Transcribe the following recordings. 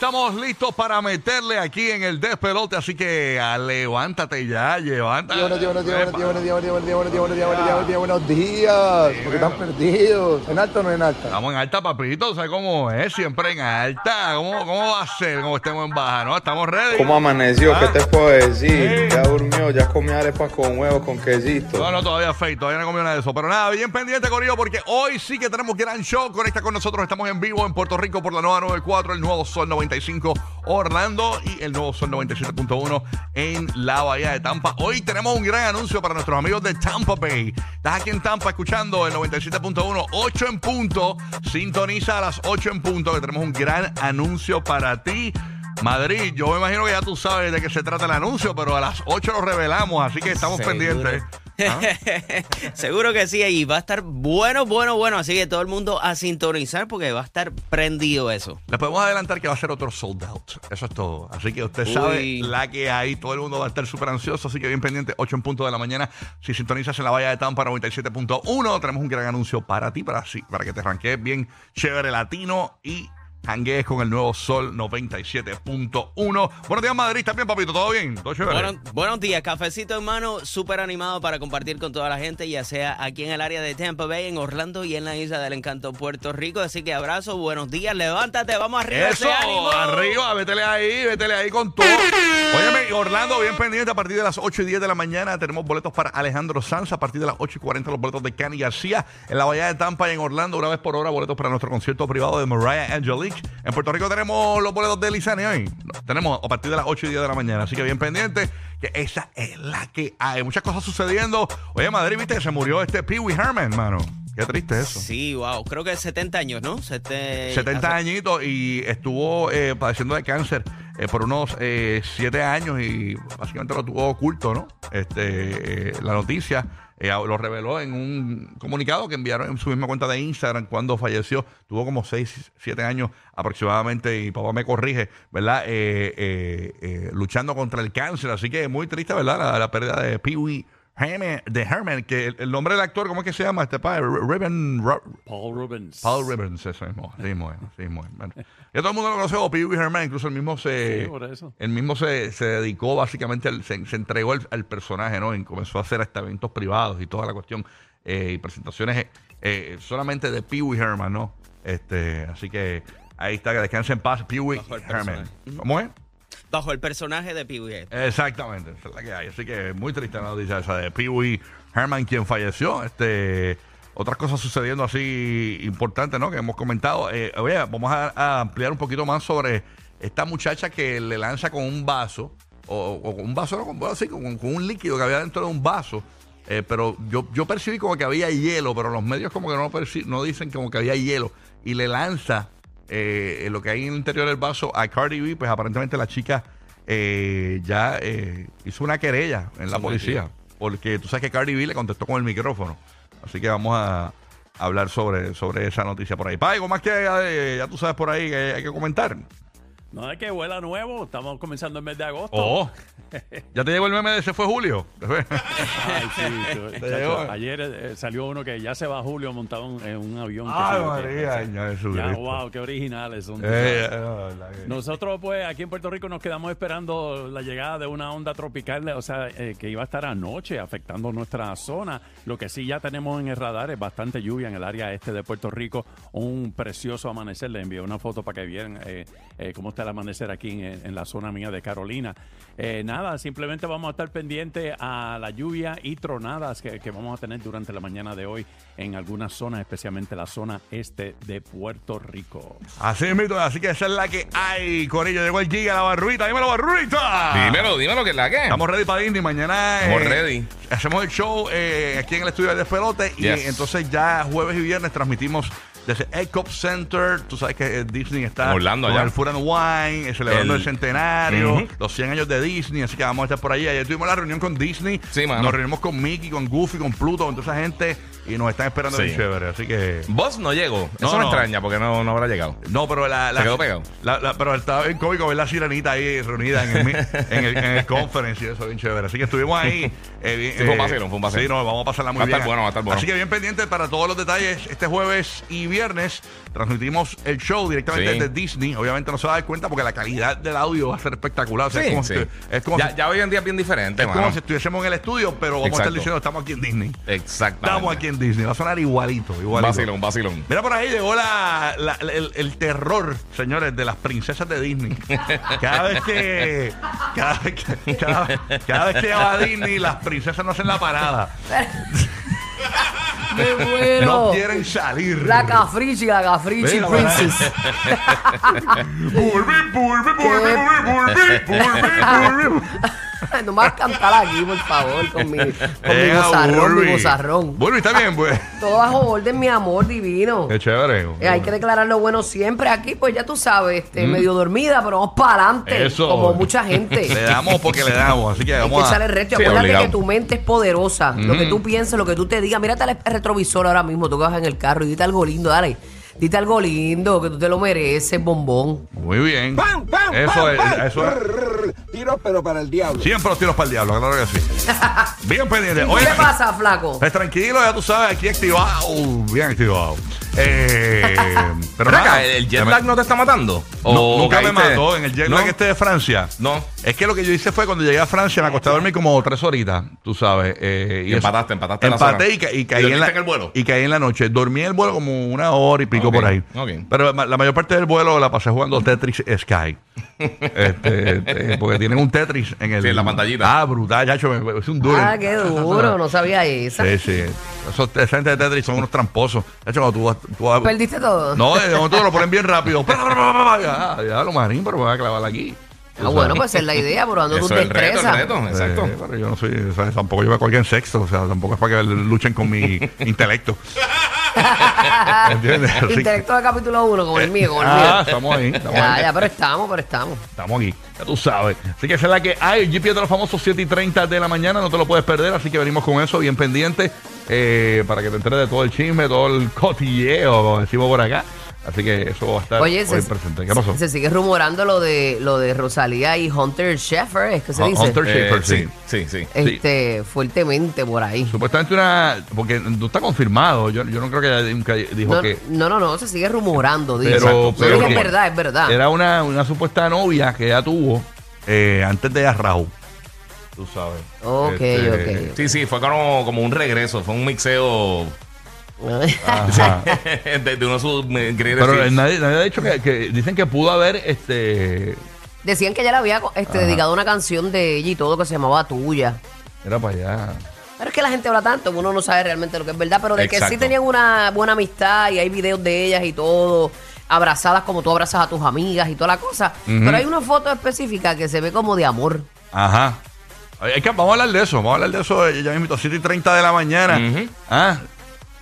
estamos listos para meterle aquí en el despelote, así que ah, levántate ya, levántate. Buenos días, buenos días, buenos días, buenos días, buenos días, buenos días, buenos días, buenos días, buenos días, buenos días. Porque están perdidos. ¿En alta o no en alta? Estamos en alta, papito, ¿sabes cómo es? Siempre en alta. ¿Cómo, cómo va a ser como estemos en baja? ¿No? Estamos ready. ¿Cómo amaneció? Ah. ¿Qué te puedo decir? Ya durmió, ya comió arepas con huevos, con quesito. No, no, todavía fake, todavía no comí nada de eso. Pero nada, bien pendiente, Corillo, porque hoy sí que tenemos gran show. Conecta con nosotros, estamos en vivo en Puerto Rico por la nueva 94, el nuevo Sol 95 Orlando y el nuevo Sol 97.1 en la Bahía de Tampa. Hoy tenemos un gran anuncio para nuestros amigos de Tampa Bay. Estás aquí en Tampa escuchando el 97.1, 8 en punto. Sintoniza a las 8 en punto, que tenemos un gran anuncio para ti. Madrid, yo me imagino que ya tú sabes de qué se trata el anuncio, pero a las 8 lo revelamos, así que estamos Seguro. pendientes. ¿Ah? Seguro que sí, y va a estar bueno, bueno, bueno. Así que todo el mundo a sintonizar porque va a estar prendido eso. Les podemos adelantar que va a ser otro sold out. Eso es todo. Así que usted sabe la que hay. Todo el mundo va a estar súper ansioso. Así que bien pendiente, 8 en punto de la mañana. Si sintonizas en la Bahía de Tampa 97.1, tenemos un gran anuncio para ti, para, sí, para que te arranques bien chévere latino y hanguees con el nuevo Sol 97.1. Buenos días, Madrid. ¿Estás bien, papito? ¿Todo bien? ¿Todo chévere? Buenos, buenos días, cafecito hermano, súper animado para compartir con toda la gente, ya sea aquí en el área de Tampa Bay, en Orlando y en la isla del encanto Puerto Rico. Así que abrazo, buenos días, levántate, vamos arriba. Eso, ese ánimo. arriba, vétele ahí, vétele ahí con todo. Óyeme, Orlando, bien pendiente, a partir de las 8 y 10 de la mañana tenemos boletos para Alejandro Sanz, a partir de las 8 y 40 los boletos de Cani García, en la Bahía de Tampa y en Orlando, una vez por hora, boletos para nuestro concierto privado de Mariah Angelique. En Puerto Rico tenemos los boletos de Lizani hoy, tenemos a partir de las 8 y 10 de la mañana, así que bien pendiente, que esa es la que hay. Muchas cosas sucediendo. Oye, Madrid, viste que se murió este Pee Wee Herman, mano. Qué triste eso. Sí, wow, creo que 70 años, ¿no? Sete- 70 añitos y estuvo eh, padeciendo de cáncer eh, por unos 7 años y básicamente lo tuvo oculto, ¿no? Este, eh, la noticia eh, lo reveló en un comunicado que enviaron en su misma cuenta de Instagram cuando falleció. Tuvo como 6, 7 años aproximadamente y papá me corrige, ¿verdad? Eh, eh, eh, luchando contra el cáncer. Así que muy triste, ¿verdad? La, pérdida de Pee Wee Herman, de Herman, que el, el nombre del actor, ¿cómo es que se llama? Este padre, Ribbon, Paul Rubens. Paul Ribbons, eso mismo, así mismo es, así mismo. Bueno, ya todo el mundo lo conoce como Pee Wee Herman, incluso el mismo se, Sí, por eso. el mismo se, se dedicó básicamente, al- se, se entregó al, al personaje, ¿no? Y comenzó a hacer hasta eventos privados y toda la cuestión eh, y presentaciones eh, eh, solamente de Pee Wee Herman, ¿no? Este, así que ahí está, que descanse en paz, Pee Wee Herman. ¿Cómo es? Bajo el personaje de Pee Wee. Exactamente, es la que hay. Así que muy triste la noticia esa de Pee Wee Herman, quien falleció. Este, otras cosas sucediendo así importantes, ¿no? Que hemos comentado. Eh, oye, vamos a, ampliar un poquito más sobre esta muchacha que le lanza con un vaso, o, con un vaso, no, con, bueno, sí, con, un líquido que había dentro de un vaso. Eh, pero yo, yo percibí como que había hielo, pero los medios como que no, no dicen como que había hielo. Y le lanza eh, lo que hay en el interior del vaso a Cardi B, pues aparentemente la chica eh, ya eh, hizo una querella en la policía. Porque tú sabes que Cardi B le contestó con el micrófono. Así que vamos a hablar sobre, sobre esa noticia por ahí. Pa, algo más que eh, ya tú sabes por ahí que hay que comentar. No es que vuela nuevo, estamos comenzando el mes de agosto. Oh, ya te llegó el meme de ese fue Julio. Ay, sí, tú- chacho, llegó. ayer eh, salió uno que ya se va Julio montado en, en un avión. que Ay, María, Señor Ya, Jesucristo. wow, qué originales son. Eh, eh, la verdad que- Nosotros, pues, aquí en Puerto Rico nos quedamos esperando la llegada de una onda tropical, o sea, eh, que iba a estar anoche afectando nuestra zona. Lo que sí ya tenemos en el radar es bastante lluvia en el área este de Puerto Rico. Un precioso amanecer. Le envié una foto para que vieran eh, eh, cómo está el amanecer aquí en, en la zona mía de Carolina. Eh, nada, simplemente vamos a estar pendientes a la lluvia y tronadas que, que vamos a tener durante la mañana de hoy en algunas zonas, especialmente la zona este de Puerto Rico. Así es, mito, así que esa es la que hay, Corillo. Llegó el Giga, la barruita. Dímelo, barruita. Dímelo, dímelo que es la que. Estamos ready para Disney. Mañana Estamos eh, ready. hacemos el show eh, aquí en el estudio de Despelote. Y Yes. entonces ya jueves y viernes transmitimos desde Epcot Center. Tú sabes que Disney está En Orlando, con allá. el Food and Eh, celebrando el, El- centenario, los 100 años de Disney. Así que vamos a estar por allí. Ayer tuvimos la reunión con Disney. Sí. Nos reunimos con Mickey, con Goofy, con Pluto, con toda esa gente. Y nos están esperando Sí. bien chévere. Así que. Vos no llegó. No, Eso me no. extraña porque no, no habrá llegado. No, pero la. la Se quedó pegado. la- la- pero estaba bien cómico ver la sirenita ahí reunida en el, mi- en el, en el conference y eso, bien chévere. Así que estuvimos ahí. eh, bien- Sí, fue un eh, vacilón, fue un vacilón. Sí, no, vamos a pasarla muy Va a bien. estar bueno, va a estar bueno. Así que bien pendiente para todos los detalles. Este jueves y viernes transmitimos el show directamente Sí. desde Disney. Obviamente no se va a dar cuenta porque la calidad del audio va a ser espectacular. O sea, es como si, es como ya, si- ya hoy en día es bien diferente, es como mano. si estuviésemos en el estudio, pero vamos a estar Exacto. diciendo estamos aquí en Disney. Exactamente. Estamos aquí en Disney. Va a sonar igualito, igualito. Vacilón, vacilón. Mira por ahí llegó la, la- el, el terror, señores, de las princesas de Disney. Cada vez que cada vez que, cada, cada vez que va a Disney, las princesas no hacen la parada. Me muero. No quieren salir. La Cafrichi, la Cafrichi Mira, Princess. no me vas a cantar aquí, por favor, con mi, con mi bozarrón, mi bozarrón. Bulbi, está bien, pues. Todo bajo orden, mi amor divino. Qué chévere. Eh, hay que declarar lo bueno siempre. Aquí, pues ya tú sabes, este, medio dormida, pero vamos para adelante. Mm. Eso. Como mucha gente. Le damos porque le damos, así que Hay que echarle a... reto. Sí, Acuérdate obligado. que tu mente es poderosa. Lo que tú pienses, lo que tú te digas. Mírate al retrovisor ahora mismo, tú que vas en el carro y dite algo lindo, dale. Dite algo lindo, que tú te lo mereces, bombón. Muy bien. Eso es, eso es. Tiros, pero para el diablo. Siempre los tiros para el diablo, claro que sí. Bien pendiente. ¿Qué le pasa, flaco? Pues tranquilo, ya tú sabes, aquí activado. Bien activado. Eh, pero acá, ¿el jet lag no te está matando? no, ¿O nunca me mató en el jet lag ¿No? este de Francia. No. Es que lo que yo hice fue cuando llegué a Francia, me acosté a dormir como tres horitas, tú sabes. eh, Y empataste, empataste la Empaté y, ca- y ¿Y caí en, la, en el vuelo? Y caí en la noche. Dormí en el vuelo como una hora y pico por ahí. Pero la mayor parte del vuelo la pasé jugando Tetris Sky. Este, este, porque tienen un Tetris en el. Sí, en la pantallita. Ah, brutal, ya, es un duro. Ah, qué duro, no sabía esa. Sí, sí. Esos, esa gente de Tetris son unos tramposos. De hecho, cuando tú vas. tú vas- ¿Perdiste todo? no, de momento lo ponen bien rápido. ya, ya lo marín, pero me voy a clavar aquí. Ah, bueno, pues es la idea, probando reto, el destrezas. reto, exacto. Eh, pero yo no soy, o sea, tampoco yo me cuelgue en sexto, o sea, tampoco es para que luchen con mi intelecto. ¿Entiendes? Intelecto de capítulo 1, como el mío, como el ah, mío. estamos ahí, estamos Ya, ahí. ya, pero estamos, pero estamos. Estamos aquí, ya tú sabes. Así que esa es la que hay. El GPS de los famosos 7 y 30 de la mañana, no te lo puedes perder. Así que venimos con eso bien pendiente eh, para que te enteres de todo el chisme, todo el cotilleo, como decimos por acá. Así que eso va a estar Oye, hoy se, presente. ¿Qué pasó? se sigue rumorando lo de lo de Rosalía y Hunter Sheffer, es que se Hun- dice. Hunter Eh, Schafer, sí, sí. sí, sí. Este, fuertemente por ahí. Supuestamente una. Porque no está confirmado. Yo, yo no creo que ella nunca dijo No, que. no, no, no, se sigue rumorando, dice. Pero, es verdad, es verdad. Era una, una supuesta novia que ella tuvo eh, antes de Raúl. Tú sabes. Ok, Este, ok. Sí, sí, fue como, como un regreso, fue un mixeo. de, de uno de sus Pero nadie, nadie ha dicho que, que dicen que pudo haber este. Decían que ella le había este, dedicado una canción de ella y todo que se llamaba Tuya. Era para allá. Pero es que la gente habla tanto uno no sabe realmente lo que es verdad, pero de que sí tenían una buena amistad y hay videos de ellas y todo, abrazadas como tú abrazas a tus amigas y toda la cosa. Pero hay una foto específica que se ve como de amor. Ajá. Es que vamos a hablar de eso. Vamos a hablar de eso ya mismo, 7 y 30 de la mañana. Ujú. Ah.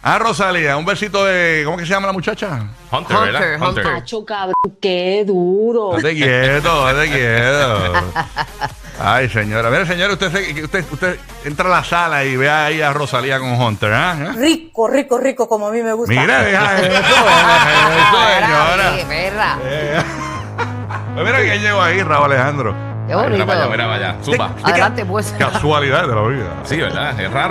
Ah, Rosalía, un besito de. ¿Cómo que se llama la muchacha? Hunter, Hunter, ¿verdad? Hunter. Cabrón, qué duro. Date quieto, date quieto. Ay, señora. Mire, señora, usted, se- usted, usted entra a la sala y ve ahí a Rosalía con Hunter, ¿ah? Rico, rico, rico, como a mí me gusta. Mira, deja eso, deja eso, Perra, señora. perra. Eh, pues mira quién llegó ahí, Raúl Alejandro. Qué Mira bonito. para allá, mira para allá. Zumba. Adelante, pues. Casualidad de la vida. Sí, ¿verdad? Es raro.